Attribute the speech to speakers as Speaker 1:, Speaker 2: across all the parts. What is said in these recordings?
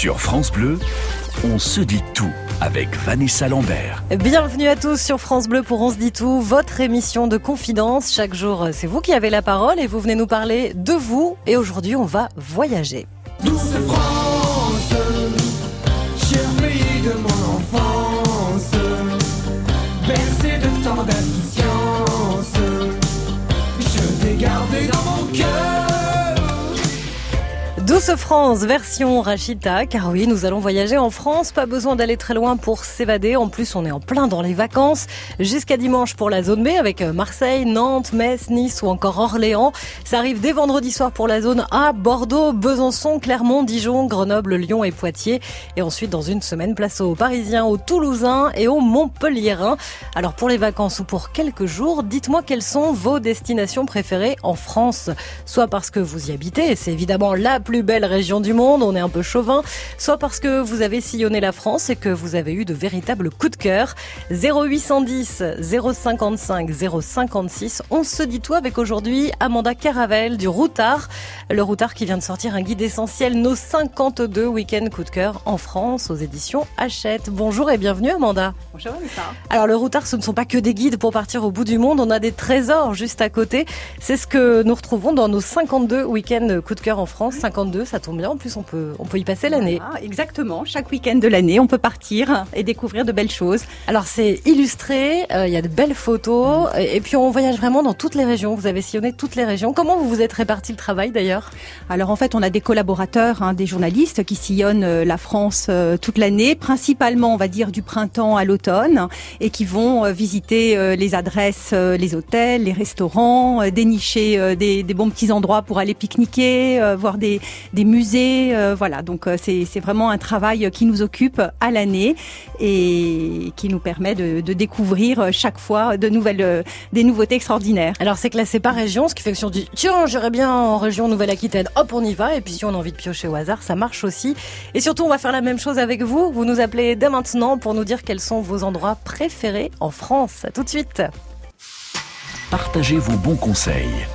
Speaker 1: Sur France Bleu, on se dit tout avec Vanessa Lambert.
Speaker 2: Bienvenue à tous sur France Bleu pour On se dit tout, votre émission de confidence. Chaque jour, c'est vous qui avez la parole et vous venez nous parler de vous. Et aujourd'hui, on va voyager.
Speaker 3: Douce France,
Speaker 2: France, version Rachita, car oui, nous allons voyager en France, pas besoin d'aller très loin pour s'évader, en plus on est en plein dans les vacances, jusqu'à dimanche pour la zone B avec Marseille, Nantes, Metz, Nice ou encore Orléans. Ça arrive dès vendredi soir pour la zone A, Bordeaux, Besançon, Clermont, Dijon, Grenoble, Lyon et Poitiers. Et ensuite, dans une semaine, place aux Parisiens, aux Toulousains et aux Montpelliérains. Alors pour les vacances ou pour quelques jours, dites-moi quelles sont vos destinations préférées en France. Soit parce que vous y habitez, c'est évidemment la plus belle région du monde, on est un peu chauvin, soit parce que vous avez sillonné la France et que vous avez eu de véritables coups de cœur. 0810 055 056, on se dit tout avec aujourd'hui Amanda Caravel du Routard. Le Routard qui vient de sortir un guide essentiel, nos 52 week-ends coups de cœur en France aux éditions Hachette. Bonjour et bienvenue Amanda.
Speaker 4: Bonjour Vanessa.
Speaker 2: Alors le Routard, ce ne sont pas que des guides pour partir au bout du monde, on a des trésors juste à côté. C'est ce que nous retrouvons dans nos 52 week-ends coups de cœur en France. 52, ça tombe bien, en plus on peut, on peut y passer l'année.
Speaker 4: Ah, exactement, chaque week-end de l'année, on peut partir et découvrir de belles choses.
Speaker 2: Alors c'est illustré, euh, il y a de belles photos, et, et puis on voyage vraiment dans toutes les régions. Vous avez sillonné toutes les régions. Comment vous vous êtes réparti le travail d'ailleurs?
Speaker 4: Alors en fait, on a des collaborateurs, hein, des journalistes qui sillonnent euh, la France euh, toute l'année, principalement, on va dire, du printemps à l'automne, et qui vont euh, visiter les adresses, les hôtels, les restaurants, dénicher des, des bons petits endroits pour aller pique-niquer, voir des, des musées, euh, voilà. Donc euh, c'est c'est vraiment un travail qui nous occupe à l'année et qui nous permet de, de découvrir chaque fois de nouvelles, euh, des nouveautés extraordinaires.
Speaker 2: Alors c'est classé par région, ce qui fait que si on dit tiens j'irai bien en région Nouvelle-Aquitaine, hop on y va. Et puis si on a envie de piocher au hasard, ça marche aussi. Et surtout on va faire la même chose avec vous. Vous nous appelez dès maintenant pour nous dire quels sont vos endroits préférés en France. À tout de suite.
Speaker 1: Partagez vos bons conseils.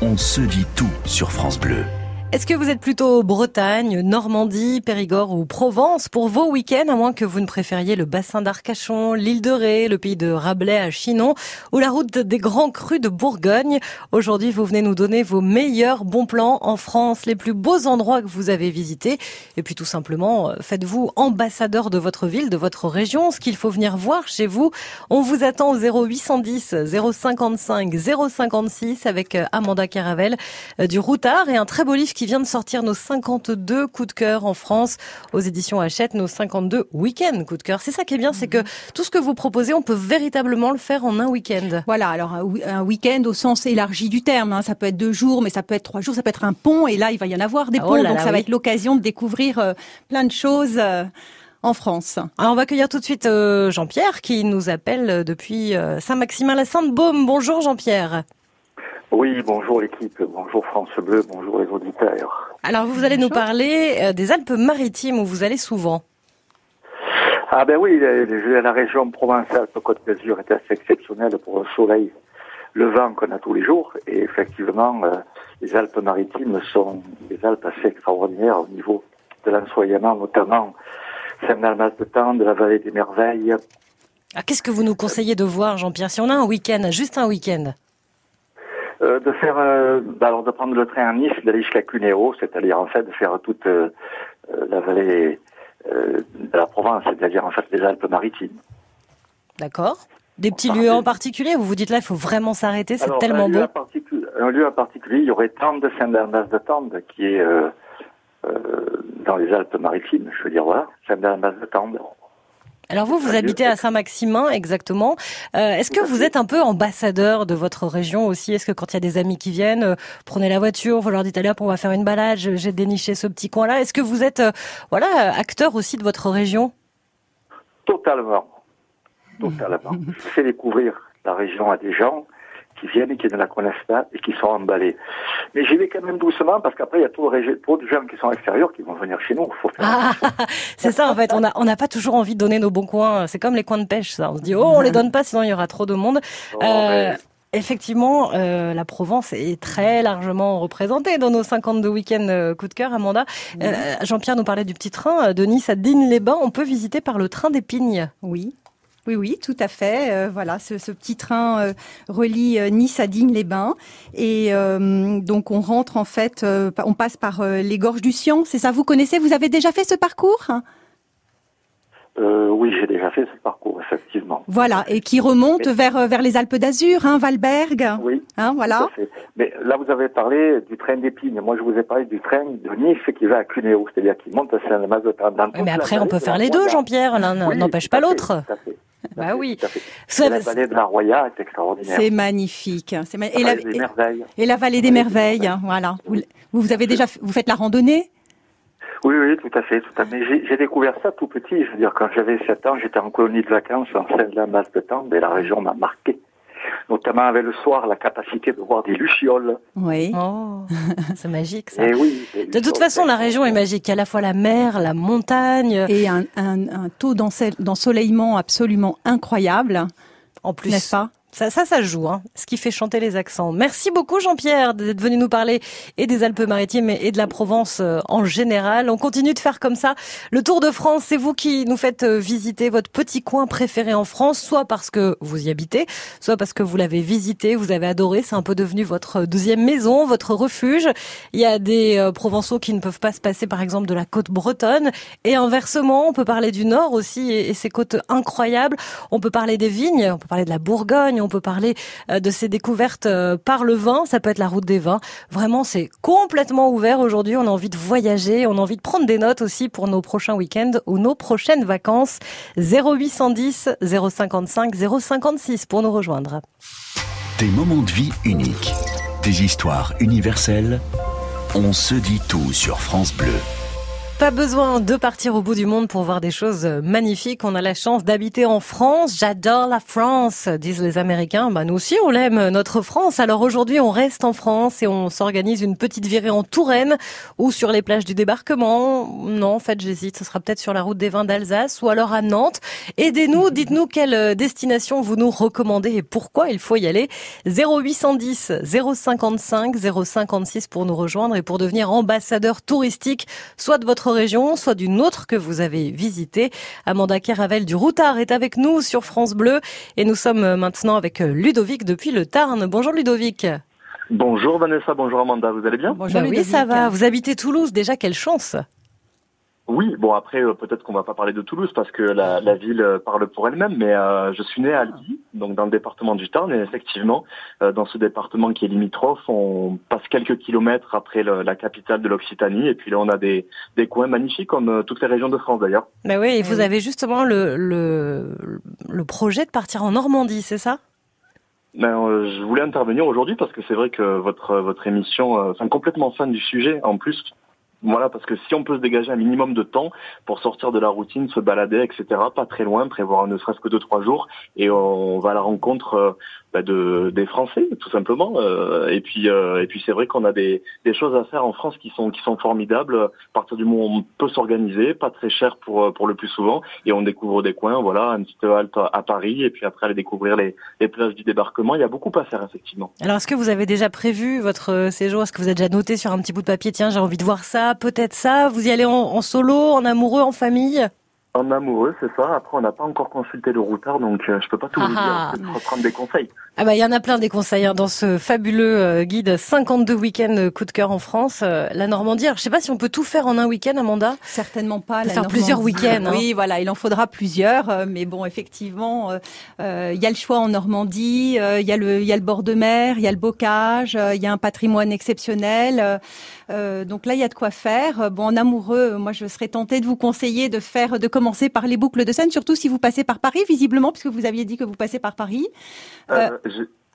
Speaker 1: On se dit tout sur France Bleu.
Speaker 2: Est-ce que vous êtes plutôt Bretagne, Normandie, Périgord ou Provence pour vos week-ends, à moins que vous ne préfériez le bassin d'Arcachon, l'île de Ré, le pays de Rabelais à Chinon ou la route des grands crus de Bourgogne? Aujourd'hui, vous venez nous donner vos meilleurs bons plans en France, les plus beaux endroits que vous avez visités. Et puis tout simplement, euh, faites-vous ambassadeur de votre ville, de votre région, ce qu'il faut venir voir chez vous. On vous attend au 0810 055 056 avec euh, Amanda Caravel euh, du Routard et un très beau livre vient de sortir nos 52 coups de cœur en France aux éditions Hachette, nos 52 week-ends coups de cœur. C'est ça qui est bien, c'est que tout ce que vous proposez, on peut véritablement le faire en un week-end.
Speaker 4: Voilà, alors un, week-end au sens élargi du terme, hein. ça peut être deux jours, mais ça peut être trois jours, ça peut être un pont, et là il va y en avoir des
Speaker 2: Ah,
Speaker 4: ponts,
Speaker 2: oh là
Speaker 4: donc
Speaker 2: là,
Speaker 4: ça va être l'occasion de découvrir euh, plein de choses euh, en France.
Speaker 2: Alors on va accueillir tout de suite euh, Jean-Pierre qui nous appelle depuis euh, Saint-Maximin-la-Sainte-Baume. Bonjour Jean-Pierre.
Speaker 5: Oui, bonjour l'équipe, bonjour France Bleu, bonjour les auditeurs.
Speaker 2: Alors vous allez nous parler euh, des Alpes-Maritimes où vous allez souvent.
Speaker 5: Ah ben oui, la région Provence-Alpes-Côte d'Azur est assez exceptionnelle pour le soleil, le vent qu'on a tous les jours. Et effectivement, euh, les Alpes-Maritimes sont des Alpes assez extraordinaires au niveau de l'ensoleillement, notamment Saint-Dalmas-de-Tende, la vallée des merveilles.
Speaker 2: Ah, Qu'est-ce que vous nous conseillez de voir Jean-Pierre? Si on a un week-end, juste un week-end.
Speaker 5: Euh, de faire, euh, bah alors de prendre le train à Nice, d'aller jusqu'à Cuneo, c'est-à-dire en fait de faire toute euh, la vallée de la Provence, c'est-à-dire en fait les Alpes-Maritimes.
Speaker 2: D'accord Des petits lieux en particulier Vous vous dites là, il faut vraiment s'arrêter, c'est tellement
Speaker 5: un lieu,
Speaker 2: beau.
Speaker 5: un lieu en particulier, il y aurait Tende, Saint-Dalmas-de-Tende, qui est euh, euh, dans les Alpes-Maritimes, je veux dire, voilà, Saint-Dalmas-de-Tende.
Speaker 2: Alors vous, vous habitez à Saint-Maximin, exactement. Euh, Est-ce que vous êtes un peu ambassadeur de votre région aussi? Est-ce que quand il y a des amis qui viennent, euh, prenez la voiture, vous leur dites allez hop, on va faire une balade, j'ai déniché ce petit coin-là. Est-ce que vous êtes, euh, voilà, acteur aussi de votre région?
Speaker 5: Totalement. Totalement. Je fais découvrir la région à des gens qui viennent et qui ne la connaissent pas et qui sont emballés. Mais j'y vais quand même doucement parce qu'après, il y a trop de, trop de gens qui sont extérieurs qui vont venir chez nous.
Speaker 2: Ah, c'est ça en fait. On n'a pas toujours envie de donner nos bons coins. C'est comme les coins de pêche, ça. On se dit oh, on les donne pas, sinon il y aura trop de monde.
Speaker 5: Oh,
Speaker 2: Euh,
Speaker 5: mais
Speaker 2: Effectivement, euh, la Provence est très largement représentée dans nos 52 week-ends euh, coup de cœur, Amanda. Euh, Jean-Pierre nous parlait du petit train de Nice à Digne-les-Bains. On peut visiter par le train des Pignes.
Speaker 4: Oui. Oui, oui, tout à fait. Euh, voilà, ce, ce petit train euh, relie euh, Nice à Digne-les-Bains. Et euh, donc, on rentre en fait, euh, on passe par euh, les gorges du Sion. C'est ça, vous connaissez Vous avez déjà fait ce parcours?
Speaker 5: Oui, j'ai déjà fait ce parcours, effectivement.
Speaker 4: Voilà, et qui remonte vers, vers les Alpes d'Azur, hein, Valberg.
Speaker 5: Oui,
Speaker 4: Hein,
Speaker 5: tout
Speaker 4: voilà.
Speaker 5: à fait. Mais là, vous avez parlé du train d'épines. Moi, je vous ai parlé du train de Nice qui va à Cuneo, c'est-à-dire qui monte à toute
Speaker 2: mais après, on peut faire les deux. Jean-Pierre. L'un
Speaker 5: Oui,
Speaker 2: n'empêche pas l'autre.
Speaker 5: tout à fait.
Speaker 2: Bah oui. Ça-
Speaker 5: la vallée de la Roya est extraordinaire.
Speaker 4: C'est magnifique. C'est ma- et,
Speaker 5: La vallée des
Speaker 4: et,
Speaker 5: merveilles.
Speaker 4: et la vallée des merveilles. hein, Voilà. Vous, vous vous avez déjà, vous faites la randonnée?
Speaker 5: Oui, oui, tout à fait, tout à fait. J'ai j'ai découvert ça tout petit. Je veux dire, quand j'avais 7 ans, j'étais en colonie de vacances en Seine-la-Masse de Tende et la région m'a marqué. Notamment avec le soir, la capacité de voir des lucioles.
Speaker 4: Oui.
Speaker 2: Oh, c'est magique ça.
Speaker 5: Et oui. des
Speaker 2: De toute façon, la région est magique. Il y a à la fois la mer, la montagne.
Speaker 4: Et un, un, un taux d'ensoleillement absolument incroyable,
Speaker 2: En plus,
Speaker 4: n'est-ce pas?
Speaker 2: Ça, ça, ça joue, hein, ce qui fait chanter les accents. Merci beaucoup Jean-Pierre d'être venu nous parler et des Alpes-Maritimes et de la Provence euh, en général. On continue de faire comme ça. Le Tour de France, c'est vous qui nous faites euh, visiter votre petit coin préféré en France, soit parce que vous y habitez, soit parce que vous l'avez visité, vous avez adoré. C'est un peu devenu votre deuxième maison, votre refuge. Il y a des euh, Provençaux qui ne peuvent pas se passer, par exemple, de la côte bretonne. Et inversement, on peut parler du Nord aussi et ses côtes incroyables. On peut parler des vignes, on peut parler de la Bourgogne, on peut parler euh, de ses découvertes euh, par le vin. Ça peut être la route des vins. Vraiment, c'est complètement ouvert aujourd'hui. On a envie de voyager, on a envie de prendre des notes aussi pour nos prochains week-ends ou nos prochaines vacances. 0810 055 056 pour nous rejoindre.
Speaker 1: Des moments de vie uniques. Des histoires universelles. On se dit tout sur France Bleu.
Speaker 2: Pas besoin de partir au bout du monde pour voir des choses magnifiques. On a la chance d'habiter en France. J'adore la France, disent les Américains. Bah, nous aussi, on l'aime, notre France. Alors aujourd'hui, on reste en France et on s'organise une petite virée en Touraine ou sur les plages du débarquement. Non, en fait, j'hésite. Ce sera peut-être sur la route des vins d'Alsace ou alors à Nantes. Aidez-nous, dites-nous quelle destination vous nous recommandez et pourquoi il faut y aller. 0810 055 056 pour nous rejoindre et pour devenir ambassadeur touristique, soit de votre région, soit d'une autre que vous avez visitée. Amanda Keravel du Routard est avec nous sur France Bleu et nous sommes maintenant avec Ludovic depuis le Tarn. Bonjour Ludovic.
Speaker 6: Bonjour Vanessa, bonjour Amanda, vous allez bien?
Speaker 2: Bah oui, ça va. Vous habitez Toulouse, déjà quelle chance.
Speaker 6: Oui, bon après euh, peut-être qu'on va pas parler de Toulouse parce que la, la ville euh, parle pour elle-même, mais euh, je suis né à Albi, donc dans le département du Tarn, et effectivement, euh, dans ce département qui est limitrophe, on passe quelques kilomètres après le- la capitale de l'Occitanie, et puis là on a des, des coins magnifiques comme euh, toutes les régions de France d'ailleurs.
Speaker 2: Bah oui, et vous avez justement le, le, le projet de partir en Normandie, c'est ça?
Speaker 6: Ben, euh, je voulais intervenir aujourd'hui parce que c'est vrai que votre votre émission, euh, enfin complètement fan du sujet en plus. Voilà, parce que si on peut se dégager un minimum de temps pour sortir de la routine, se balader, etc., pas très loin, prévoir ne serait-ce que deux trois jours, et on va à la rencontre euh, bah, de des Français, tout simplement. euh, et puis euh, et puis c'est vrai qu'on a des des choses à faire en France qui sont qui sont formidables. À partir du moment où on peut s'organiser, pas très cher pour euh, pour le plus souvent, et on découvre des coins. Voilà, une petite halte à Paris, et puis après aller découvrir les les plages du débarquement. Il y a beaucoup à faire effectivement.
Speaker 2: Alors, est-ce que vous avez déjà prévu votre séjour? Est-ce que vous avez déjà noté sur un petit bout de papier Tiens, j'ai envie de voir ça, peut-être ça. Vous y allez en, en solo, en amoureux, en famille?
Speaker 6: En amoureux, c'est ça. Après, on n'a pas encore consulté le routard, donc euh, je peux pas tout vous
Speaker 2: Ah
Speaker 6: dire. Peut-être prendre des conseils.
Speaker 2: Ah bah il y en a plein des conseils hein, dans ce fabuleux euh, guide 52 week-ends euh, coup de cœur en France. Euh, la Normandie. Alors, je sais pas si on peut tout faire en un week-end, Amanda?
Speaker 4: Certainement pas. la
Speaker 2: faire plusieurs week-ends, hein.
Speaker 4: Oui, voilà, il en faudra plusieurs. euh, Mais bon, effectivement, euh, il y a le choix en Normandie, euh, il y a le, il y a le bord de mer, il y a le bocage, euh, il y a un patrimoine exceptionnel. Euh, donc là, il y a de quoi faire. Euh, Bon, en amoureux, euh, moi, je serais tentée de vous conseiller de faire, de commencer par les boucles de Seine, surtout si vous passez par Paris, visiblement, puisque vous aviez dit que vous passez par Paris.
Speaker 6: Euh,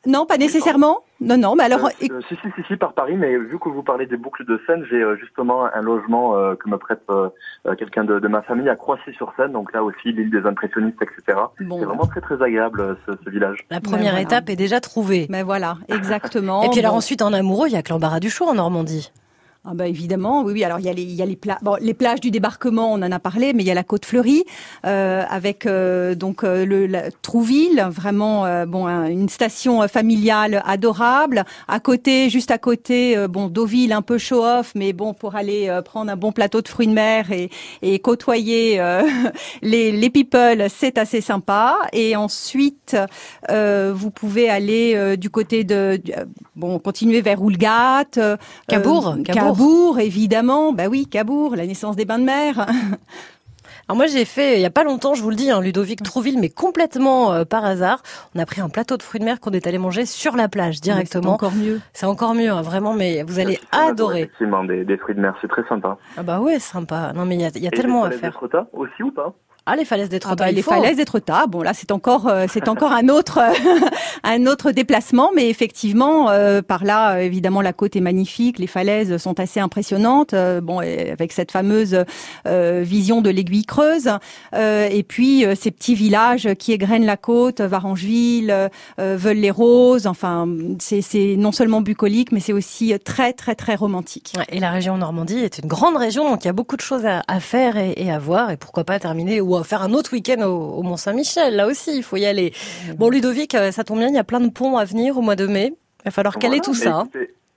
Speaker 4: Non, pas nécessairement. Non, non, mais alors.
Speaker 6: euh, euh, si, si, si, si, par Paris, mais vu que vous parlez des boucles de Seine, j'ai euh, justement un logement euh, que me prête quelqu'un de, de ma famille à Croissy-sur-Seine, donc là aussi l'île des impressionnistes, etc.
Speaker 4: Bon,
Speaker 6: C'est vraiment très très agréable ce, ce village.
Speaker 2: La première
Speaker 4: voilà.
Speaker 2: étape est déjà trouvée.
Speaker 4: mais voilà, exactement.
Speaker 2: Et puis alors
Speaker 4: Bon.
Speaker 2: ensuite en amoureux, il y a que l'embarras du choix en Normandie.
Speaker 4: Ah bah évidemment, oui, oui. Alors il y a les, il y a les, pla- bon, les plages du débarquement, on en a parlé, mais il y a la côte fleurie euh, avec euh, donc euh, le la, Trouville, vraiment euh, bon un- une station familiale adorable. À côté, juste à côté, euh, bon Deauville, un peu show off, mais bon pour aller euh, prendre un bon plateau de fruits de mer et, et côtoyer euh, les, les people, c'est assez sympa. Et ensuite, euh, vous pouvez aller euh, du côté de bon continuer vers Oulgat.
Speaker 2: Cabourg, Cabourg.
Speaker 4: Cabourg, évidemment. Bah oui, Cabourg, la naissance des bains de mer.
Speaker 2: Alors moi j'ai fait il y a pas longtemps, je vous le dis, hein, Ludovic Trouville, mais complètement euh, par hasard. On a pris un plateau de fruits de mer qu'on est allé manger sur la plage
Speaker 4: C'est
Speaker 2: directement.
Speaker 4: encore mieux.
Speaker 2: C'est encore mieux, hein, vraiment, mais vous allez adorer.
Speaker 6: Effectivement, des, des fruits de mer, c'est très sympa.
Speaker 2: Ah bah ouais, sympa. Non mais il y a, y tellement à
Speaker 6: les
Speaker 2: faire.
Speaker 6: Trota aussi ou pas?
Speaker 2: Ah les falaises des
Speaker 4: Ah bah,
Speaker 2: il
Speaker 4: les
Speaker 2: faut.
Speaker 4: falaises d'Étretat. Bon là, c'est encore, euh, c'est encore un autre, un autre déplacement, mais effectivement, euh, par là, euh, évidemment, la côte est magnifique, les falaises sont assez impressionnantes. euh, bon, avec cette fameuse euh, vision de l'aiguille creuse, euh, et puis euh, ces petits villages qui égrènent la côte, Varangeville, euh, euh, Veules-les-Roses. Enfin, c'est, c'est non seulement bucolique, mais c'est aussi très, très, très romantique.
Speaker 2: Et la région Normandie est une grande région, donc il y a beaucoup de choses à, à faire et, et à voir, et pourquoi pas terminer ou à faire un autre week-end au, au Mont Saint-Michel. Là aussi, il faut y aller. Bon, Ludovic, euh, ça tombe bien, il y a plein de ponts à venir au mois de mai. Il va falloir caler tout ça.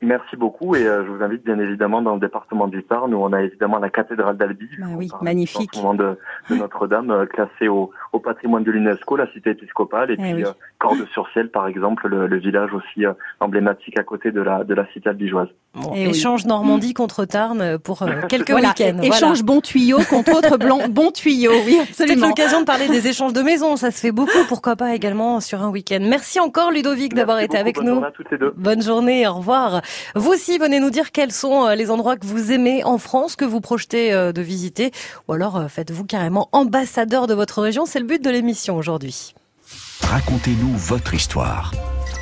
Speaker 6: Merci beaucoup et euh, je vous invite bien évidemment dans le département du Tarn où on a évidemment la cathédrale d'Albi.
Speaker 4: Bah oui, magnifique.
Speaker 6: En ce moment de, de Notre-Dame, euh, classée au, au patrimoine de l'UNESCO, la cité épiscopale, et
Speaker 4: Eh
Speaker 6: puis
Speaker 4: oui.
Speaker 6: euh, Cordes-sur-Ciel par exemple, le, le village aussi euh, emblématique à côté de la, de la cité albigeoise.
Speaker 2: Bon,
Speaker 4: Eh oui.
Speaker 2: échange Normandie contre Tarn euh, pour euh, quelques
Speaker 4: Voilà,
Speaker 2: week-ends.
Speaker 4: échange bon tuyau contre autre blanc, bon tuyau. Oui,
Speaker 2: C'est l'occasion de parler des échanges de maisons, ça se fait beaucoup, pourquoi pas également sur un week-end. Merci encore Ludovic d'avoir été
Speaker 6: beaucoup,
Speaker 2: avec
Speaker 6: bonne
Speaker 2: nous.
Speaker 6: journée à toutes les deux.
Speaker 2: Bonne journée, au revoir. Vous aussi, venez nous dire quels sont euh, les endroits que vous aimez en France, que vous projetez euh, de visiter, ou alors euh, faites-vous carrément ambassadeur de votre région. C'est le but de l'émission aujourd'hui.
Speaker 1: Racontez-nous votre histoire.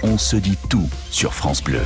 Speaker 1: On se dit tout sur France Bleu.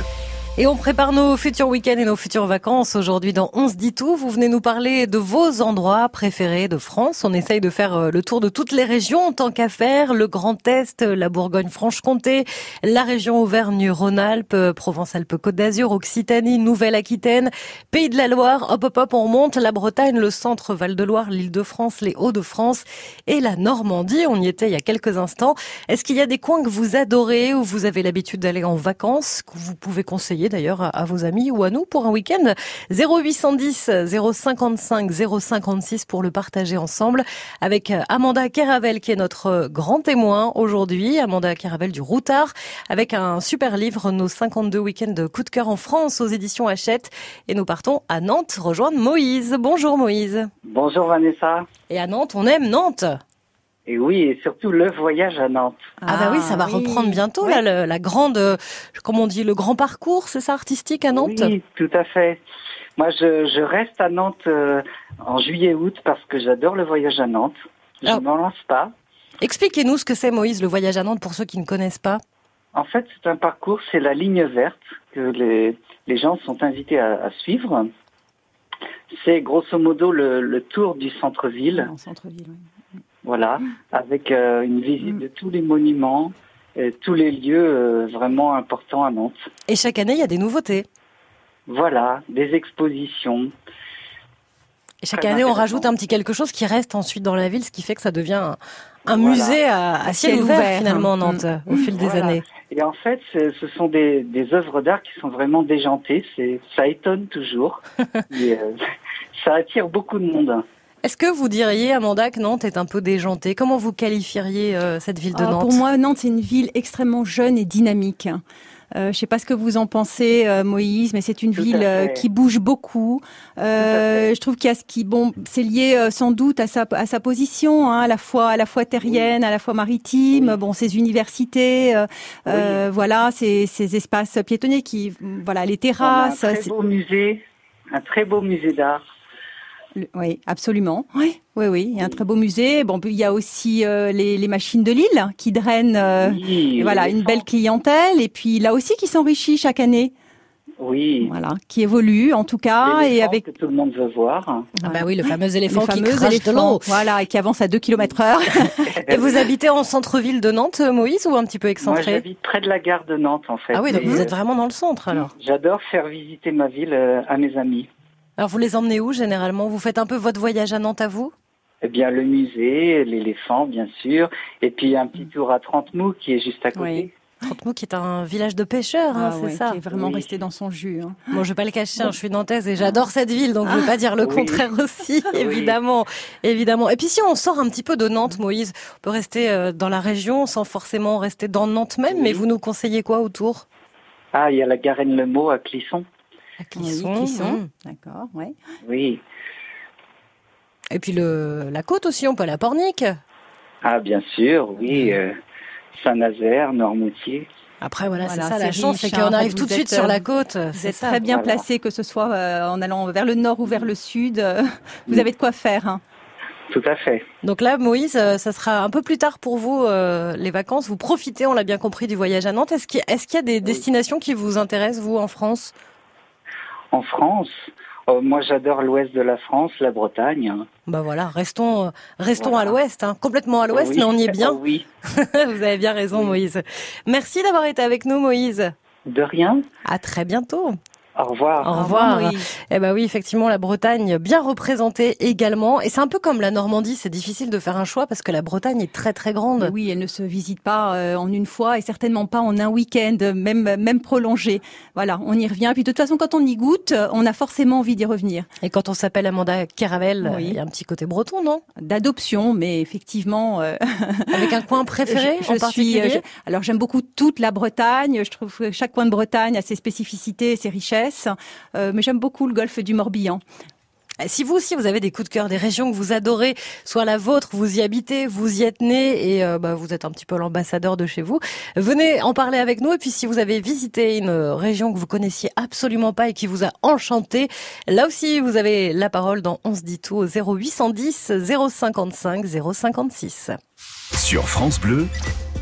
Speaker 2: Et on prépare nos futurs week-ends et nos futures vacances. Aujourd'hui, dans On se dit tout, vous venez nous parler de vos endroits préférés de France. On essaye de faire euh, le tour de toutes les régions, tant qu'à faire. Le Grand Est, la Bourgogne-Franche-Comté, la région Auvergne-Rhône-Alpes, euh, Provence-Alpes-Côte d'Azur, Occitanie, Nouvelle-Aquitaine, Pays de la Loire. Hop, hop, hop, on remonte. La Bretagne, le centre, Val-de-Loire, l'Île-de-France, les Hauts-de-France et la Normandie. On y était il y a quelques instants. Est-ce qu'il y a des coins que vous adorez, où vous avez l'habitude d'aller en vacances, que vous pouvez conseiller d'ailleurs à, vos amis ou à nous pour un week-end 0810 055 056 pour le partager ensemble avec euh, Amanda Caravel qui est notre euh, grand témoin aujourd'hui. Amanda Caravel du Routard avec un super livre, nos 52 week-ends de coup de cœur en France aux éditions Hachette. Et nous partons à Nantes rejoindre Moïse. Bonjour Moïse.
Speaker 7: Bonjour Vanessa.
Speaker 2: Et à Nantes, on aime Nantes.
Speaker 7: Et oui, et surtout le voyage à Nantes.
Speaker 2: Ah, bah oui, ça va reprendre bientôt là, le- la grande, euh, comment on dit, le grand parcours, c'est ça, artistique à Nantes
Speaker 7: Oui, tout à fait. Moi, je, je reste à Nantes euh, en juillet-août parce que j'adore le voyage à Nantes. Je
Speaker 2: Ah.
Speaker 7: ne m'en lance pas.
Speaker 2: Expliquez-nous ce que c'est Moïse, le voyage à Nantes pour ceux qui ne connaissent pas.
Speaker 7: En fait, c'est un parcours, c'est la ligne verte que les, les gens sont invités à, à suivre. C'est grosso modo le, le tour du centre-ville.
Speaker 4: En centre-ville, oui.
Speaker 7: Voilà, avec euh, une visite de tous les monuments, et tous les lieux euh, vraiment importants à Nantes.
Speaker 2: Et chaque année, il y a des nouveautés.
Speaker 7: Voilà, des expositions.
Speaker 2: Et chaque année, on rajoute un petit quelque chose qui reste ensuite dans la ville, ce qui fait que ça devient un, un
Speaker 7: Voilà.
Speaker 2: musée à, à ciel, ouvert,
Speaker 4: ouvert,
Speaker 2: finalement,
Speaker 4: hein.
Speaker 2: Nantes, au fil des
Speaker 7: Voilà.
Speaker 2: années.
Speaker 7: Et en fait, ce sont des, des œuvres d'art qui sont vraiment déjantées. C'est, ça étonne toujours. Et, euh, ça attire beaucoup de monde.
Speaker 2: Est-ce que vous diriez, Amanda, que Nantes est un peu déjantée? Comment vous qualifieriez euh, cette ville de
Speaker 4: Ah,
Speaker 2: Nantes?
Speaker 4: Pour moi, Nantes, c'est une ville extrêmement jeune et dynamique. Euh, je ne sais pas ce que vous en pensez, euh, Moïse, mais c'est une
Speaker 7: Tout
Speaker 4: ville euh, qui bouge beaucoup. Euh, je trouve qu'il y a ce qui, bon, c'est lié euh, sans doute à sa à sa position, hein, à la fois à la fois terrienne, à la fois maritime.
Speaker 7: Oui.
Speaker 4: Bon, ses universités, euh,
Speaker 7: Oui.
Speaker 4: euh, voilà, ces, ces espaces piétonniers qui, voilà, les
Speaker 7: On a un
Speaker 4: terrasses.
Speaker 7: très
Speaker 4: c'est-
Speaker 7: beau musée, un très beau musée d'art.
Speaker 4: Le- Oui, absolument. Oui, oui, oui. Il y a un très beau musée. Bon, il y a aussi euh, les, les machines de Lille qui drainent. euh,
Speaker 7: Oui,
Speaker 4: voilà, une belle clientèle. Et puis là aussi qui s'enrichit chaque année.
Speaker 7: Oui.
Speaker 4: Voilà, qui évolue en tout cas et avec
Speaker 7: que tout le monde veut voir.
Speaker 2: Ah bah oui, le fameux éléphant qui
Speaker 4: fameux
Speaker 2: crache de l'eau.
Speaker 4: voilà, et qui avance à 2 km heure.
Speaker 2: Et vous habitez en centre-ville de Nantes, Moïse, ou un petit peu
Speaker 7: Moi,
Speaker 2: excentré
Speaker 7: j'habite près de la gare de Nantes, en fait.
Speaker 2: Ah oui, donc
Speaker 7: Et,
Speaker 2: vous
Speaker 7: euh,
Speaker 2: êtes vraiment dans le centre alors.
Speaker 7: J'adore faire visiter ma ville euh, à mes amis.
Speaker 2: Alors vous les emmenez où généralement? Vous faites un peu votre voyage à Nantes à vous?
Speaker 7: Eh bien, le musée, l'éléphant, bien sûr, et puis un petit tour à Trente-Mous qui est juste à côté.
Speaker 4: Oui.
Speaker 2: Trente-Mous qui est un village de pêcheurs, hein,
Speaker 4: Ah
Speaker 2: c'est
Speaker 4: ouais,
Speaker 2: ça
Speaker 4: Qui est vraiment
Speaker 7: Oui.
Speaker 4: resté dans son jus. hein.
Speaker 2: Bon, je vais pas le cacher, hein, je suis nantaise et j'adore cette ville, donc je vais pas dire le
Speaker 7: Oui.
Speaker 2: contraire aussi,
Speaker 7: Oui.
Speaker 2: évidemment, évidemment. Et puis si on sort un petit peu de Nantes, Moïse, on peut rester euh, dans la région sans forcément rester dans Nantes même,
Speaker 7: Oui.
Speaker 2: mais vous nous conseillez quoi autour?
Speaker 7: Ah, il y a la Garenne Le Mot à Clisson.
Speaker 4: Oui,
Speaker 2: Clisson, hum.
Speaker 4: D'accord, ouais.
Speaker 7: Oui.
Speaker 2: Et puis le, la côte aussi, on peut aller à Pornic.
Speaker 7: Ah, bien sûr, oui. euh, Saint-Nazaire, Normoutier.
Speaker 2: Après, voilà,
Speaker 4: Voilà,
Speaker 2: c'est ça la chance, c'est qu'on
Speaker 4: hein,
Speaker 2: arrive tout de
Speaker 4: êtes,
Speaker 2: suite sur
Speaker 4: euh,
Speaker 2: la côte.
Speaker 4: Vous
Speaker 2: c'est
Speaker 4: êtes
Speaker 2: ça.
Speaker 4: très bien
Speaker 7: voilà.
Speaker 4: placé, que ce soit euh, en allant vers le nord ou vers le sud. euh, vous
Speaker 7: Mm.
Speaker 4: avez de quoi faire. hein.
Speaker 7: Tout à fait.
Speaker 2: Donc là, Moïse, euh, ça sera un peu plus tard pour vous, euh, les vacances. Vous profitez, on l'a bien compris, du voyage à Nantes. Est-ce qu'il y, a- est-ce qu'il y a des destinations qui vous intéressent, vous, en France?
Speaker 7: En France, oh, moi j'adore l'ouest de la France, la Bretagne.
Speaker 2: Bah voilà, restons, euh, restons
Speaker 7: Voilà.
Speaker 2: à l'ouest, hein. complètement à l'ouest,
Speaker 7: Oui.
Speaker 2: mais on y est bien.
Speaker 7: oui.
Speaker 2: vous avez bien raison,
Speaker 7: Oui.
Speaker 2: Moïse. Merci d'avoir été avec nous, Moïse.
Speaker 7: De rien.
Speaker 2: À très bientôt.
Speaker 7: Au revoir.
Speaker 2: Au revoir.
Speaker 4: Moïse.
Speaker 2: Eh ben oui, effectivement, la Bretagne bien représentée également. Et c'est un peu comme la Normandie, c'est difficile de faire un choix parce que la Bretagne est très très grande.
Speaker 4: Oui, elle ne se visite pas euh, en une fois et certainement pas en un week-end, même même prolongé. Voilà, on y revient. Puis de toute façon, quand on y goûte, euh, on a forcément envie d'y revenir.
Speaker 2: Et quand on s'appelle Amanda Caravel,
Speaker 4: Oui.
Speaker 2: il y a un petit côté breton, non?
Speaker 4: D'adoption, mais effectivement, euh,
Speaker 2: Avec un coin préféré
Speaker 4: je, suis.
Speaker 2: particulier?
Speaker 4: euh, je- alors j'aime beaucoup toute la Bretagne. Je trouve que chaque coin de Bretagne a ses spécificités, et ses richesses. Euh, mais j'aime beaucoup le golfe du Morbihan.
Speaker 2: Si vous aussi vous avez des coups de cœur, des régions que vous adorez, soit la vôtre, vous y habitez, vous y êtes né et euh, bah, vous êtes un petit peu l'ambassadeur de chez vous, venez en parler avec nous. Et puis si vous avez visité une région que vous connaissiez absolument pas et qui vous a enchanté, là aussi vous avez la parole dans On se dit tout au 0810 055 056.
Speaker 1: Sur France Bleu,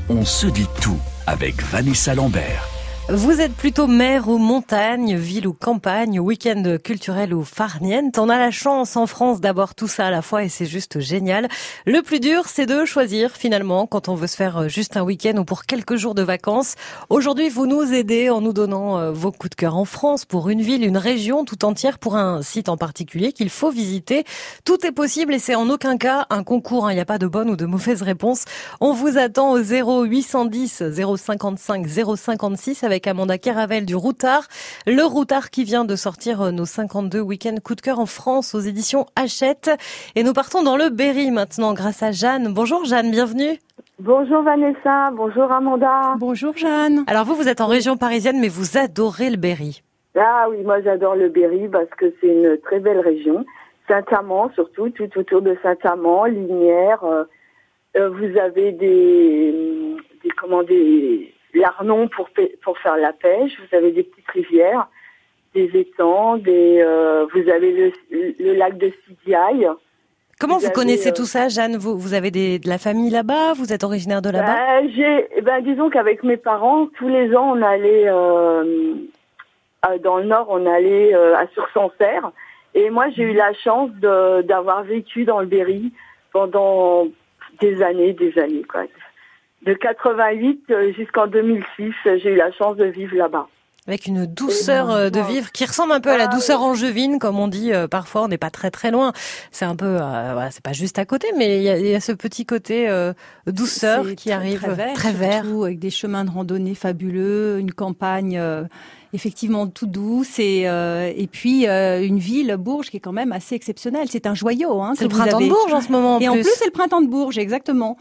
Speaker 1: on se dit tout avec Vanessa Lambert.
Speaker 2: Vous êtes plutôt mer ou montagne, ville ou campagne, week-end culturel ou farniente. On a la chance en France d'avoir tout ça à la fois et c'est juste génial. Le plus dur, c'est de choisir finalement quand on veut se faire juste un week-end ou pour quelques jours de vacances. Aujourd'hui, vous nous aidez en nous donnant euh, vos coups de cœur en France pour une ville, une région tout entière, pour un site en particulier qu'il faut visiter. Tout est possible et c'est en aucun cas un concours. hein. Il n'y a pas de bonne ou de mauvaise réponse. On vous attend au 0810 055 056 avec Amanda Caravel du Routard. Le Routard qui vient de sortir euh, nos 52 week-ends coup de cœur en France aux éditions Hachette. Et nous partons dans le Berry maintenant grâce à Jeanne. Bonjour Jeanne, bienvenue.
Speaker 8: Bonjour Vanessa, bonjour Amanda.
Speaker 4: Bonjour Jeanne.
Speaker 2: Alors vous, vous êtes en région parisienne mais vous adorez le Berry.
Speaker 8: Ah oui, moi j'adore le Berry parce que c'est une très belle région. Saint-Amand surtout, tout autour de Saint-Amand, Linière. euh, euh, vous avez des, des comment des l'Arnon pour pour faire la pêche. Vous avez des petites rivières, des étangs, des euh, vous avez le, le lac de Sidiaille.
Speaker 2: Comment
Speaker 8: Vous
Speaker 2: vous,
Speaker 8: avez,
Speaker 2: connaissez
Speaker 8: euh,
Speaker 2: tout ça, Jeanne? Vous, vous avez des, de la famille là-bas? Vous êtes originaire de là-bas?
Speaker 8: Ben, j'ai, eh ben, disons qu'avec mes parents, tous les ans, on allait euh, euh, dans le Nord, on allait euh, à Sur-Sancerre. Et moi, j'ai eu la chance de, d'avoir vécu dans le Berry pendant des années, des années, quoi. De 88 euh, jusqu'en 2006, j'ai eu la chance de vivre là-bas.
Speaker 2: Avec une douceur euh, de vivre qui ressemble un peu à la
Speaker 8: Ah,
Speaker 2: douceur angevine, comme on dit euh, parfois. On n'est pas très très loin. C'est un peu, euh, voilà, c'est pas juste à côté, mais il y a, il y a ce petit côté euh, douceur qui
Speaker 4: très-
Speaker 2: arrive,
Speaker 4: très vert,
Speaker 2: très vert.
Speaker 4: surtout, avec des chemins de randonnée fabuleux, une campagne euh, effectivement tout douce et euh, et puis euh, une ville Bourges qui est quand même assez exceptionnelle. C'est un joyau. Hein,
Speaker 2: C'est le printemps
Speaker 4: avez.
Speaker 2: de Bourges en ce moment. En
Speaker 4: Et
Speaker 2: plus.
Speaker 4: en plus, c'est le printemps de Bourges, exactement.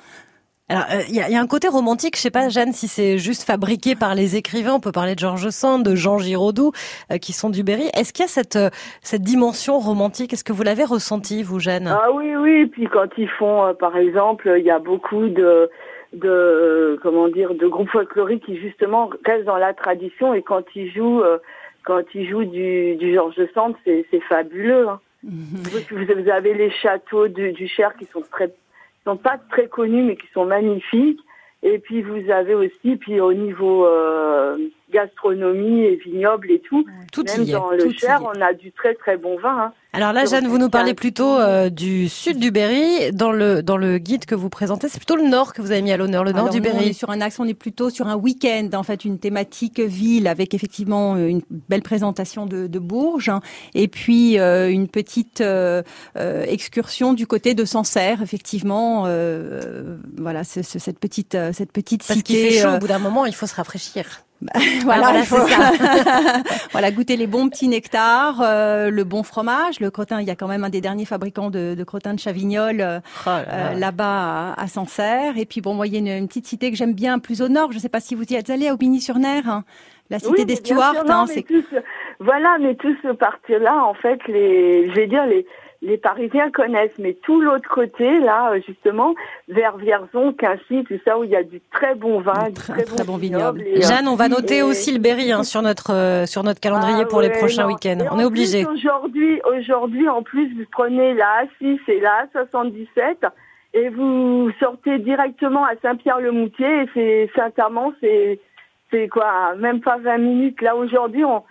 Speaker 2: Alors, euh, il y, y a un côté romantique. Je sais pas, Jeanne, si c'est juste fabriqué par les écrivains. On peut parler de Georges Sand, de Jean Giraudoux, euh, qui sont du Berry. Est-ce qu'il y a cette euh, cette dimension romantique? Est-ce que vous l'avez ressenti, vous, Jeanne?
Speaker 8: Ah oui, oui. Puis quand ils font, euh, par exemple, il y a beaucoup de, de, euh, comment dire, de groupes folkloriques qui justement restent dans la tradition et quand ils jouent, euh, quand ils jouent du, du Georges Sand, c'est, c'est fabuleux. hein. Vous, vous avez les châteaux du, du Cher qui sont très, sont pas très connus mais qui sont magnifiques. Et puis vous avez aussi, puis au niveau, euh, gastronomie et vignoble et tout.
Speaker 2: Tout
Speaker 8: Même
Speaker 2: y est.
Speaker 8: dans le Cher, on a du très très bon vin. hein.
Speaker 2: Alors là, Jeanne, vous nous parlez plutôt euh, du sud du Berry. Dans le dans le guide que vous présentez, c'est plutôt le nord que vous avez mis à l'honneur, le nord
Speaker 4: Alors,
Speaker 2: du
Speaker 4: nous, on est
Speaker 2: Berry.
Speaker 4: sur un axe, on est plutôt sur un week-end, en fait, une thématique ville avec effectivement euh, une belle présentation de, de Bourges hein, et puis euh, une petite euh, euh, excursion du côté de Sancerre, effectivement. euh, voilà, c'est- c'est cette petite cette petite
Speaker 2: Parce qu'il
Speaker 4: cité.
Speaker 2: fait chaud,
Speaker 4: euh,
Speaker 2: au bout d'un moment, il faut se rafraîchir.
Speaker 4: Voilà,
Speaker 2: voilà,
Speaker 4: il faut-
Speaker 2: c'est ça.
Speaker 4: voilà, goûter les bons petits nectars, euh, le bon fromage, le crottin. Il y a quand même un des derniers fabricants de, de crottin de Chavignol euh,
Speaker 2: Oh là
Speaker 4: euh, là-bas à, à Sancerre. Et puis bon, moi, il y a une, une petite cité que j'aime bien plus au nord. Je ne sais pas si vous y êtes allé à Aubigny-sur-Ner, hein. la cité
Speaker 8: Oui,
Speaker 4: des Stuarts. hein,
Speaker 8: voilà, mais tout ce parti-là, en fait, les, je vais dire, les, les Parisiens connaissent, mais tout l'autre côté, là, euh, justement, vers Vierzon, Quincy, tout ça, où il y a du très bon vin,
Speaker 4: Du très-
Speaker 8: très,
Speaker 4: très bon
Speaker 8: vignoble. et, euh,
Speaker 2: Jeanne, on va noter
Speaker 8: et-
Speaker 2: aussi le Berry hein, sur notre euh, sur notre calendrier
Speaker 8: Ah
Speaker 2: pour les prochains
Speaker 8: non.
Speaker 2: week-ends.
Speaker 8: Et
Speaker 2: On est obligé.
Speaker 8: Aujourd'hui, aujourd'hui, en plus, vous prenez la A6 et la A77 et vous sortez directement à Saint-Pierre-le-Moutier et c'est Saint-Amand, c'est c'est quoi, même pas 20 minutes. Là aujourd'hui, on,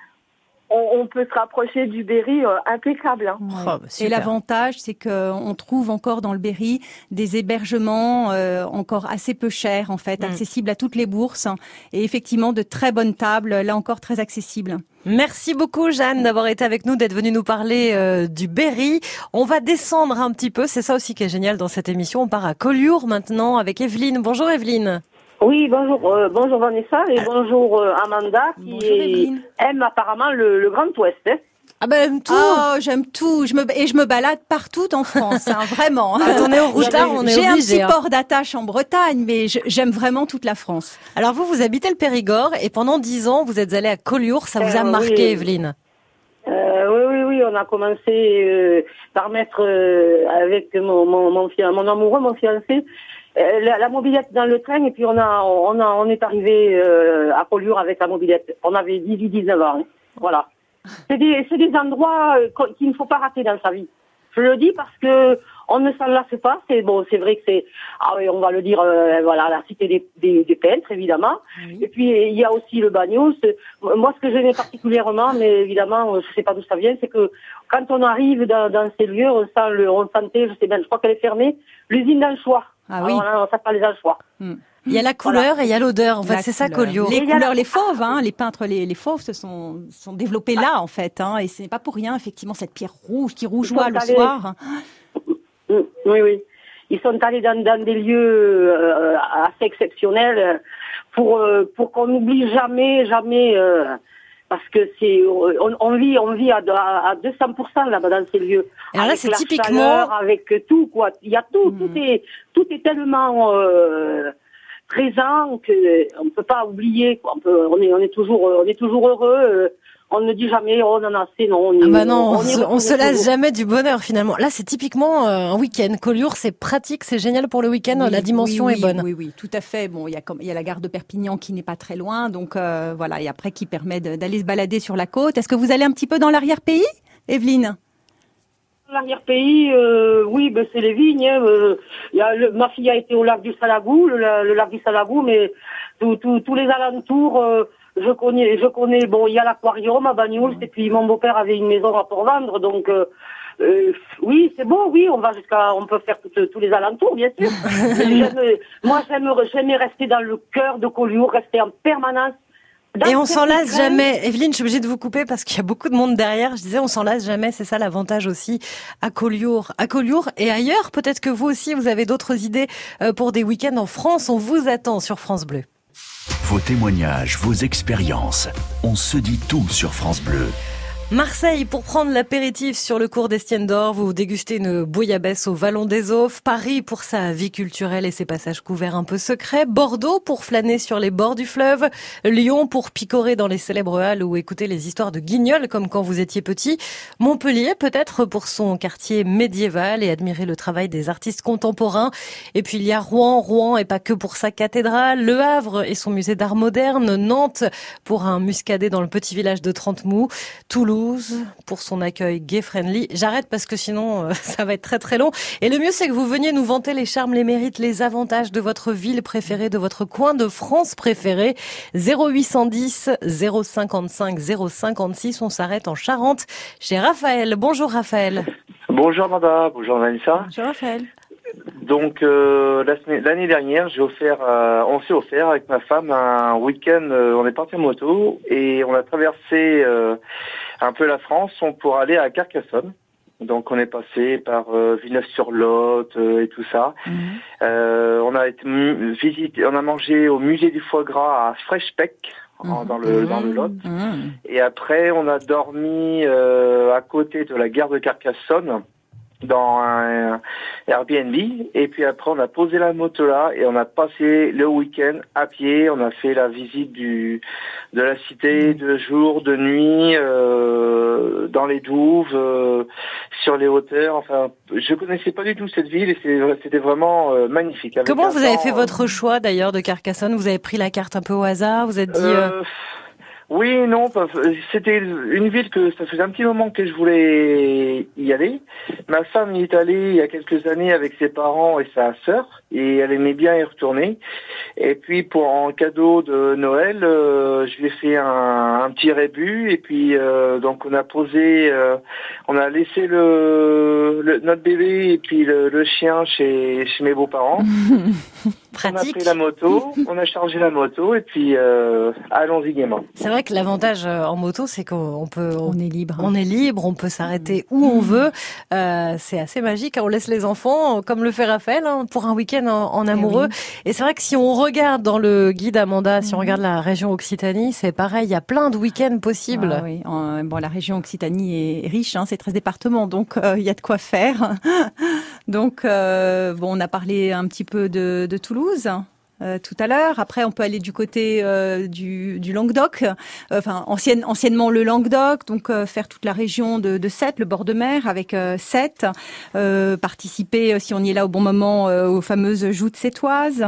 Speaker 8: on, on peut se rapprocher du Berry euh, impeccable. hein.
Speaker 2: Oh, bah,
Speaker 4: Et l'avantage, c'est qu'on trouve encore dans le Berry des hébergements euh, encore assez peu chers, en fait,
Speaker 2: Mm.
Speaker 4: accessibles à toutes les bourses, hein, et effectivement de très bonnes tables, là encore très accessibles.
Speaker 2: Merci beaucoup Jeanne d'avoir été avec nous, d'être venue nous parler euh, du Berry. On va descendre un petit peu, c'est ça aussi qui est génial dans cette émission. On part à Collioure maintenant avec Evelyne. Bonjour Evelyne.
Speaker 9: Oui, bonjour, euh, bonjour Vanessa et bonjour euh, Amanda qui
Speaker 4: Bonjour,
Speaker 9: est-
Speaker 4: Evelyne.
Speaker 9: aime apparemment le, le Grand Ouest. hein.
Speaker 2: Ah ben tout.
Speaker 4: Oh, j'aime tout. Je me, et je me balade partout en France, hein, vraiment.
Speaker 2: Quand on est au routard, on est
Speaker 4: J'ai un petit
Speaker 2: hein.
Speaker 4: port d'attache en Bretagne, mais je- j'aime vraiment toute la France.
Speaker 2: Alors vous, vous habitez le Périgord et pendant dix ans, vous êtes allée à Collioure. Ça vous a
Speaker 9: Euh,
Speaker 2: marqué,
Speaker 9: oui.
Speaker 2: Evelyne?
Speaker 9: Euh, oui, oui, oui, on a commencé euh, par mettre euh, avec mon, mon, mon, amoureux, mon fiancé, la, la mobilette dans le train et puis on a on a on est arrivé euh, à Collioure avec la mobilette. On avait 18-19 ans. hein. Voilà. C'est des c'est des endroits euh, qu'il ne faut pas rater dans sa vie. Je le dis parce que on ne s'en lasse pas. C'est bon, c'est vrai que c'est ah oui, on va le dire euh, voilà la cité des, des, des peintres évidemment. Et puis il y a aussi le bagno. C'est- Moi, ce que j'aimais particulièrement, mais évidemment, euh, je sais pas d'où ça vient, c'est que quand on arrive dans, dans ces lieux, on sent le, on sentait, je sais bien, je crois qu'elle est fermée, l'usine d'Anchois.
Speaker 4: Ah oui.
Speaker 9: Alors là, on s'appelle les Anchois.
Speaker 2: Il y a la couleur et il y a l'odeur. En fait,
Speaker 4: La
Speaker 2: c'est ça. Collioure.
Speaker 4: Les
Speaker 9: la-
Speaker 4: couleurs, les fauves, hein, les peintres, les, les fauves se sont, sont développés là, en fait. Hein, et ce n'est pas pour rien, effectivement, cette pierre rouge qui rougeoie le
Speaker 9: allés-
Speaker 4: soir.
Speaker 9: Mm, Oui, oui. Ils sont allés dans, dans des lieux euh, assez exceptionnels euh, pour euh, pour qu'on n'oublie jamais, jamais, euh, parce que c'est on, on vit on vit à, à, à 200% là-bas dans ces lieux.
Speaker 2: Alors là,
Speaker 9: Avec
Speaker 2: c'est
Speaker 9: la
Speaker 2: typiquement-
Speaker 9: chaleur, avec tout quoi. Il y a tout, tout est tout est tellement euh, présent que on peut pas oublier. Quoi. On, peut, on est on est toujours on est toujours heureux. On ne dit jamais oh non non assez non. On,
Speaker 2: Ah bah non, on, se, on se lasse jamais du bonheur finalement. Là, c'est typiquement euh, un week-end. Collioure, c'est pratique, c'est génial pour le week-end.
Speaker 4: Oui,
Speaker 2: la dimension
Speaker 4: oui,
Speaker 2: est bonne.
Speaker 4: Oui, oui, tout à fait. Bon, il y a comme il y a la gare de Perpignan qui n'est pas très loin, donc euh, voilà, et après qui permet d'aller se balader sur la côte. Est-ce que vous allez un petit peu dans l'arrière-pays, Evelyne?
Speaker 9: L'arrière-pays, euh, oui, ben c'est les vignes. hein, euh, il y a le- ma fille a été au lac du Salagou, le, le lac du Salagou, mais tous les alentours, euh, je connais, je connais. Bon, il y a l'aquarium à Bagnols, et puis mon beau-père avait une maison à Port-Vendre, donc euh, euh, oui, c'est bon, oui, on va jusqu'à, on peut faire toutes- tous les alentours, bien sûr. Moi, j'aimerais, rester dans le cœur de Collioure, rester en permanence. dans
Speaker 2: Et on s'en lasse jamais. Evelyne, je suis obligée de vous couper parce qu'il y a beaucoup de monde derrière. Je disais, on s'en lasse jamais. C'est ça l'avantage aussi à Collioure. À Collioure et ailleurs, peut-être que vous aussi, vous avez d'autres idées euh, pour des week-ends en France. On vous attend sur France Bleu.
Speaker 1: Vos témoignages, vos expériences. On se dit tout sur France Bleu.
Speaker 2: Marseille, pour prendre l'apéritif sur le cours d'Estienne d'Or, vous dégustez une bouillabaisse au Vallon des Offres. Paris pour sa vie culturelle et ses passages couverts un peu secrets. Bordeaux pour flâner sur les bords du fleuve. Lyon pour picorer dans les célèbres halles ou écouter les histoires de guignols comme quand vous étiez petit. Montpellier peut-être pour son quartier médiéval et admirer le travail des artistes contemporains. Et puis il y a Rouen, Rouen et pas que pour sa cathédrale. Le Havre et son musée d'art moderne. Nantes pour un muscadet dans le petit village de Trentemou. Toulouse Toulouse pour son accueil gay-friendly. J'arrête parce que sinon euh, ça va être très très long. Et le mieux c'est que vous veniez nous vanter les charmes, les mérites, les avantages de votre ville préférée, de votre coin de France préféré. 0810 055 056. On s'arrête en Charente chez Raphaël. Bonjour Raphaël.
Speaker 10: Bonjour Nanda, bonjour Vanessa.
Speaker 2: Bonjour Raphaël.
Speaker 10: Donc euh, l'année dernière, j'ai offert, euh, on s'est offert avec ma femme un week-end. euh, on est parti en moto et on a traversé euh, un peu la France on- pour aller à Carcassonne. Donc on est passé par euh, Villeneuve-sur-Lot euh, et tout ça. Euh, on a été visité, on a mangé au musée du foie gras à Freshpeck en- dans le dans le Lot.
Speaker 2: Mmh.
Speaker 10: Et après, on a dormi euh, à côté de la gare de Carcassonne dans un Airbnb. Et puis après, on a posé la moto là et on a passé le week-end à pied. On a fait la visite du de la cité de jour, de nuit, euh, dans les douves, euh, sur les hauteurs. Enfin, je connaissais pas du tout cette ville et c'était vraiment euh, magnifique. Avec
Speaker 2: Comment vous avez fait
Speaker 10: euh,
Speaker 2: votre choix d'ailleurs de Carcassonne? Vous avez pris la carte un peu au hasard? Vous êtes dit
Speaker 10: oui, non, c'était une ville que ça faisait un petit moment que je voulais y aller. Ma femme y est allée il y a quelques années avec ses parents et sa sœur, et elle aimait bien y retourner. Et puis pour en cadeau de Noël, euh, je lui ai fait un, un petit rébut, et puis euh, donc on a posé, euh, on a laissé le, le- notre bébé et puis le, le chien chez, chez mes beaux-parents. On a
Speaker 2: pratique
Speaker 10: pris la moto, on a chargé la moto, et puis euh, allons-y gaiement.
Speaker 2: C'est vrai que l'avantage en moto, c'est qu'on peut, on,
Speaker 4: On est libre.
Speaker 2: on est libre, on peut s'arrêter où on veut. Euh, c'est assez magique. On laisse les enfants, comme le fait Raphaël, hein, pour un week-end en, en amoureux. Et c'est vrai que si on regarde dans le guide Amanda, si on regarde la région Occitanie, c'est pareil. Il y a plein de week-ends possibles.
Speaker 4: Ah oui. En- bon, la région Occitanie est riche, hein, c'est 13 départements, donc euh, il y a de quoi faire. donc, euh, bon, on a parlé un petit peu de, de Toulouse. Euh, tout à l'heure. Après, on peut aller du côté euh, du, du Languedoc, euh, enfin ancienne, anciennement le Languedoc, donc euh, faire toute la région de, de Sète, le bord de mer avec euh, Sète, euh, participer si on y est là au bon moment aux fameuses joutes sétoises.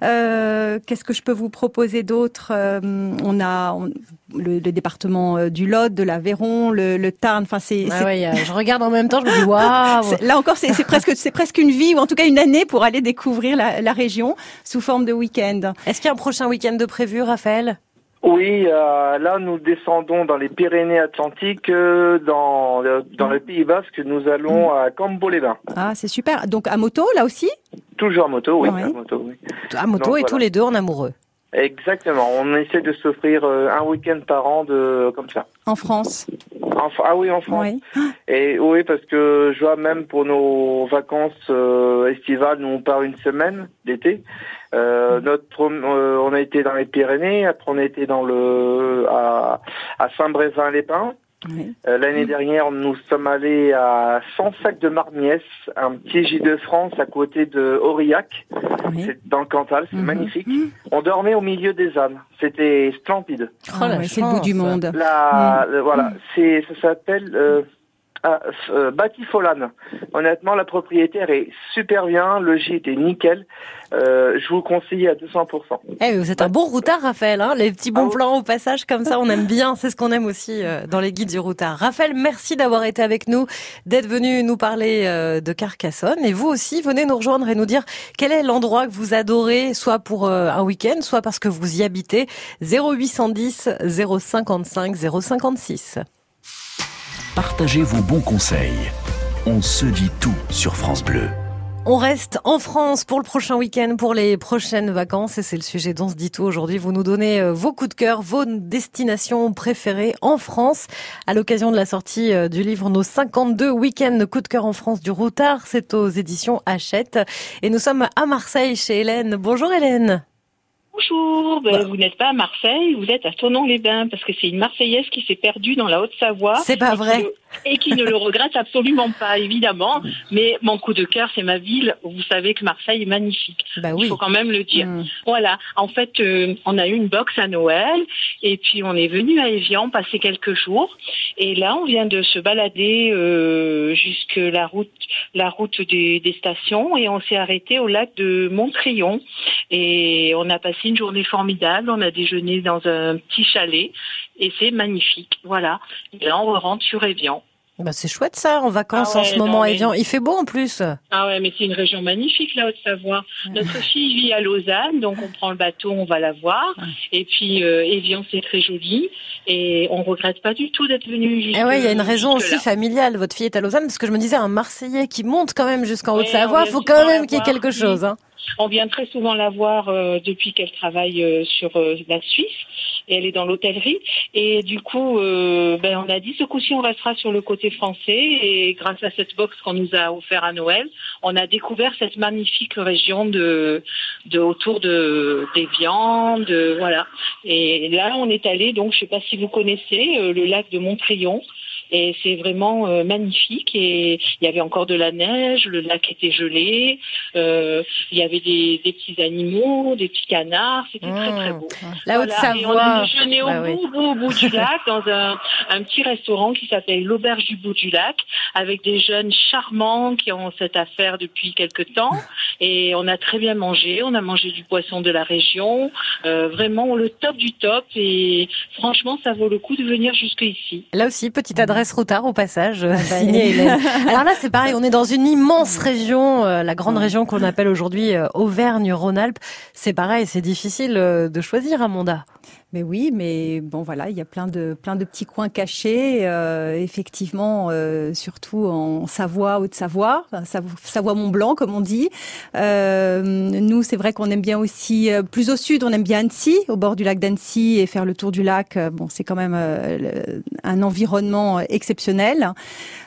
Speaker 4: Qu'est-ce que je peux vous proposer d'autre? On a on- le, le département euh, du Lot, de l'Aveyron, le, le Tarn. Enfin, c'est
Speaker 2: Ah ouais, euh, je regarde en même temps, je me dis waouh.
Speaker 4: là encore, c'est presque c'est presque une vie ou en tout cas une année pour aller découvrir la, la région sous forme de week-end.
Speaker 2: Est-ce qu'il y a un prochain week-end de prévu, Raphaël?
Speaker 10: Oui, euh, là nous descendons dans les Pyrénées-Atlantiques, euh, dans, euh, dans le Pays Basque, nous allons à Cambo-les-Bains.
Speaker 4: Ah, c'est super. Donc à moto, là aussi?
Speaker 10: Toujours à moto, oui.
Speaker 4: Ouais.
Speaker 10: à moto, oui.
Speaker 2: À moto
Speaker 10: Donc,
Speaker 2: et tous les deux en amoureux.
Speaker 10: Exactement, on essaie de s'offrir euh, un week-end par an de comme ça.
Speaker 4: en France.
Speaker 10: En ah oui, en France.
Speaker 4: Oui.
Speaker 10: Et oui, parce que je vois même pour nos vacances euh, estivales, nous on part une semaine d'été. Euh, notre, euh, on a été dans les Pyrénées, après on a été dans le à, à Saint-Brévin-les-Pins.
Speaker 4: Oui.
Speaker 10: Euh, L'année dernière, nous sommes allés à Sansac de Marmiès, un petit Gîte de France à côté de Aurillac,
Speaker 4: oui.
Speaker 10: c'est dans le Cantal, c'est
Speaker 4: Mhm.
Speaker 10: magnifique. On dormait au milieu des ânes, c'était splendide.
Speaker 2: Oh, la
Speaker 4: ouais, c'est le bout du monde.
Speaker 10: La,
Speaker 4: Mm.
Speaker 10: le- voilà, c'est ça s'appelle euh, ah, euh, Batifolane. Honnêtement, la propriétaire est super bien, le gîte est nickel. Euh, je vous conseille à 200%.
Speaker 2: Eh, vous êtes un bon routard, Raphaël. Hein les petits bons
Speaker 10: Ah oui.
Speaker 2: plans au passage, comme ça, on aime bien. C'est ce qu'on aime aussi euh, dans les guides du routard. Raphaël, merci d'avoir été avec nous, d'être venu nous parler euh, de Carcassonne. Et vous aussi, venez nous rejoindre et nous dire quel est l'endroit que vous adorez, soit pour euh, un week-end, soit parce que vous y habitez. 0810 055 056.
Speaker 1: Partagez vos bons conseils. On se dit tout sur France Bleu.
Speaker 2: On reste en France pour le prochain week-end, pour les prochaines vacances, et c'est le sujet dont se dit tout aujourd'hui. Vous nous donnez euh, vos coups de cœur, vos destinations préférées en France, à l'occasion de la sortie euh, du livre Nos 52 week-ends coups de cœur en France du Routard. C'est aux éditions Hachette. Et nous sommes à Marseille chez Hélène. Bonjour Hélène.
Speaker 11: Bonjour, ben, vous n'êtes pas à Marseille, vous êtes à Tonon-les-Bains, parce que c'est une Marseillaise qui s'est perdue dans la Haute-Savoie.
Speaker 2: C'est pas
Speaker 11: et qui
Speaker 2: vrai.
Speaker 11: le- Et qui ne le regrette absolument pas, évidemment. Mais mon coup de cœur, c'est ma ville. Vous savez que Marseille est magnifique.
Speaker 2: Bah
Speaker 11: Il faut quand même le dire.
Speaker 4: Mm.
Speaker 11: Voilà. En fait, euh, on a eu une box à Noël et puis on est venu à Evian passer quelques jours. Et là, on vient de se balader euh, jusque la route, la route des, des stations et on s'est arrêté au lac de Montrion et on a passé passé une journée formidable. On a déjeuné dans un petit chalet et c'est magnifique. Voilà. Et là, on rentre sur Evian.
Speaker 2: Bah, c'est chouette ça, en vacances
Speaker 11: Ah
Speaker 2: en ce
Speaker 11: non,
Speaker 2: moment
Speaker 11: mais-
Speaker 2: Evian. Il fait beau en plus.
Speaker 11: Ah ouais, mais c'est une région magnifique, la Haute-Savoie. Notre fille vit à Lausanne, donc on prend le bateau, on va la voir. Et puis, euh, Evian, c'est très joli. Et on regrette pas du tout d'être venu jusque
Speaker 2: Eh ouais, il y a une raison aussi familiale. Votre fille est à Lausanne parce que je me disais un Marseillais qui monte quand même jusqu'en
Speaker 11: Ouais,
Speaker 2: Haute-Savoie,
Speaker 11: vient
Speaker 2: faut quand même qu'il y ait quelque chose. Hein.
Speaker 11: On vient très souvent la voir euh, depuis qu'elle travaille euh, sur euh, la Suisse et elle est dans l'hôtellerie. Et du coup, ben, on a dit ce coup-ci on restera sur le côté français et grâce à cette box qu'on nous a offert à Noël, on a découvert cette magnifique région de, autour de des viandes, de- voilà. Et là, on est allé donc, je sais pas si vous connaissez le lac de Montrion. Et c'est vraiment euh, magnifique. Et il y avait encore de la neige, le lac était gelé. Euh, il y avait des, des petits animaux, des petits canards. C'était très très beau.
Speaker 2: La
Speaker 11: Voilà. On
Speaker 2: Haute-Savoie.
Speaker 11: a déjeuné au
Speaker 2: Bah oui.
Speaker 11: bout, au bout du lac dans un, un petit restaurant qui s'appelle l'Auberge du bout du lac avec des jeunes charmants qui ont cette affaire depuis quelque temps. Et on a très bien mangé. On a mangé du poisson de la région. Euh, vraiment le top du top. Et franchement, ça vaut le coup de venir jusque ici.
Speaker 2: Là aussi, petite adresse routard au passage,
Speaker 11: bah,
Speaker 2: euh, signée Hélène. Alors là, c'est pareil, on est dans une immense région, euh, la grande région qu'on appelle aujourd'hui euh, Auvergne-Rhône-Alpes. C'est pareil, c'est difficile euh, de choisir, Amanda.
Speaker 4: Mais oui, mais bon voilà, il y a plein de plein de petits coins cachés, euh, effectivement, euh, surtout en Savoie, Haute-Savoie, Savoie-Mont-Blanc comme on dit. Euh, nous, c'est vrai qu'on aime bien aussi euh, plus au sud, on aime bien Annecy, au bord du lac d'Annecy et faire le tour du lac. euh, Bon, c'est quand même euh, un environnement exceptionnel.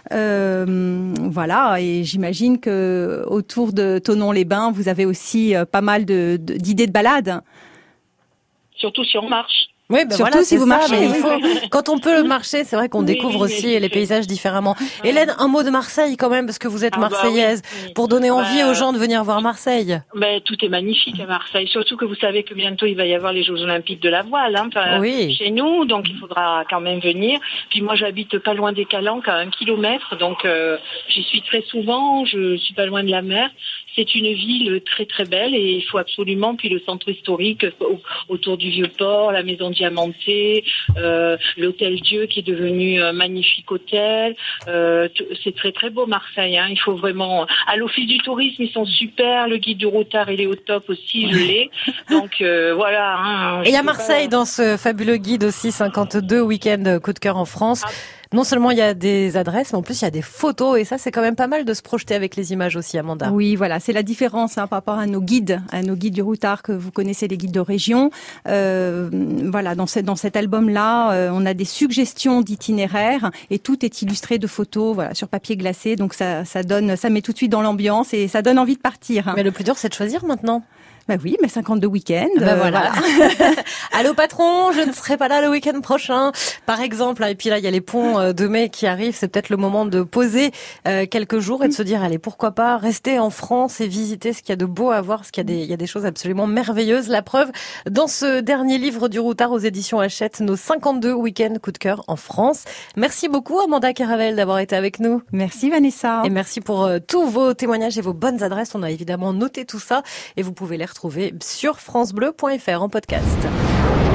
Speaker 4: Voilà, et j'imagine que autour de Tonon-les-Bains, vous avez aussi pas mal de- de- d'idées de balades.
Speaker 11: Surtout si on marche.
Speaker 2: Oui, ben
Speaker 4: Surtout
Speaker 2: voilà,
Speaker 4: si vous
Speaker 2: ça,
Speaker 4: marchez.
Speaker 2: mais il faut, quand on peut marcher, c'est vrai qu'on
Speaker 11: Oui,
Speaker 2: découvre
Speaker 11: oui,
Speaker 2: aussi les paysages différemment. Hélène, un mot de Marseille quand même, parce que vous êtes
Speaker 11: Ah bah
Speaker 2: marseillaise, pour donner envie
Speaker 11: Bah,
Speaker 2: aux gens de venir voir Marseille.
Speaker 11: Mais tout est magnifique à Marseille, surtout que vous savez que bientôt il va y avoir les Jeux Olympiques de la voile hein, chez nous, donc il faudra quand même venir. Puis moi j'habite pas loin des Calanques, à un kilomètre, donc euh, j'y suis très souvent, je suis pas loin de la mer. C'est une ville très très belle et il faut absolument, puis le centre historique au- autour du Vieux-Port, la maison diamantée, euh, l'hôtel Dieu qui est devenu un magnifique hôtel. Euh, c'est très très beau Marseille. Hein. Il faut vraiment. À l'office du tourisme, ils sont super. Le guide du routard, il est au top aussi. Je l'ai. Donc euh, voilà. hein,
Speaker 2: Et il y a
Speaker 11: je sais
Speaker 2: Marseille
Speaker 11: pas.
Speaker 2: dans ce fabuleux guide aussi, 52 week-ends coup de cœur en France.
Speaker 11: Ah.
Speaker 2: Non seulement il y a des adresses, mais en plus il y a des photos, et ça c'est quand même pas mal de se projeter avec les images aussi, Amanda.
Speaker 4: Oui, voilà, c'est la différence hein, par rapport à nos guides, à nos guides du routard que vous connaissez, les guides de région. Euh, voilà, dans, ce- dans cet album-là, euh, on a des suggestions d'itinéraires et tout est illustré de photos, voilà, sur papier glacé. Donc ça, ça donne, ça met tout de suite dans l'ambiance et ça donne envie de partir. hein.
Speaker 2: Mais le plus dur c'est de choisir maintenant.
Speaker 4: Bah oui, mais 52 week-ends.
Speaker 2: Ben
Speaker 4: euh,
Speaker 2: voilà. Allô patron, je ne serai pas là le week-end prochain, par exemple. Et puis là, il y a les ponts euh, de mai qui arrivent. C'est peut-être le moment de poser euh, quelques jours et de se dire, allez, pourquoi pas rester en France et visiter ce qu'il y a de beau à voir, parce qu'il y a des, il y a des choses absolument merveilleuses. La preuve, dans ce dernier livre du Routard aux éditions Hachette, nos 52 week-ends coup de cœur en France. Merci beaucoup Amanda Caravel d'avoir été avec nous.
Speaker 4: Merci Vanessa.
Speaker 2: Et merci pour tous vos témoignages et vos bonnes adresses. On a évidemment noté tout ça et vous pouvez les sur francebleu.fr en podcast.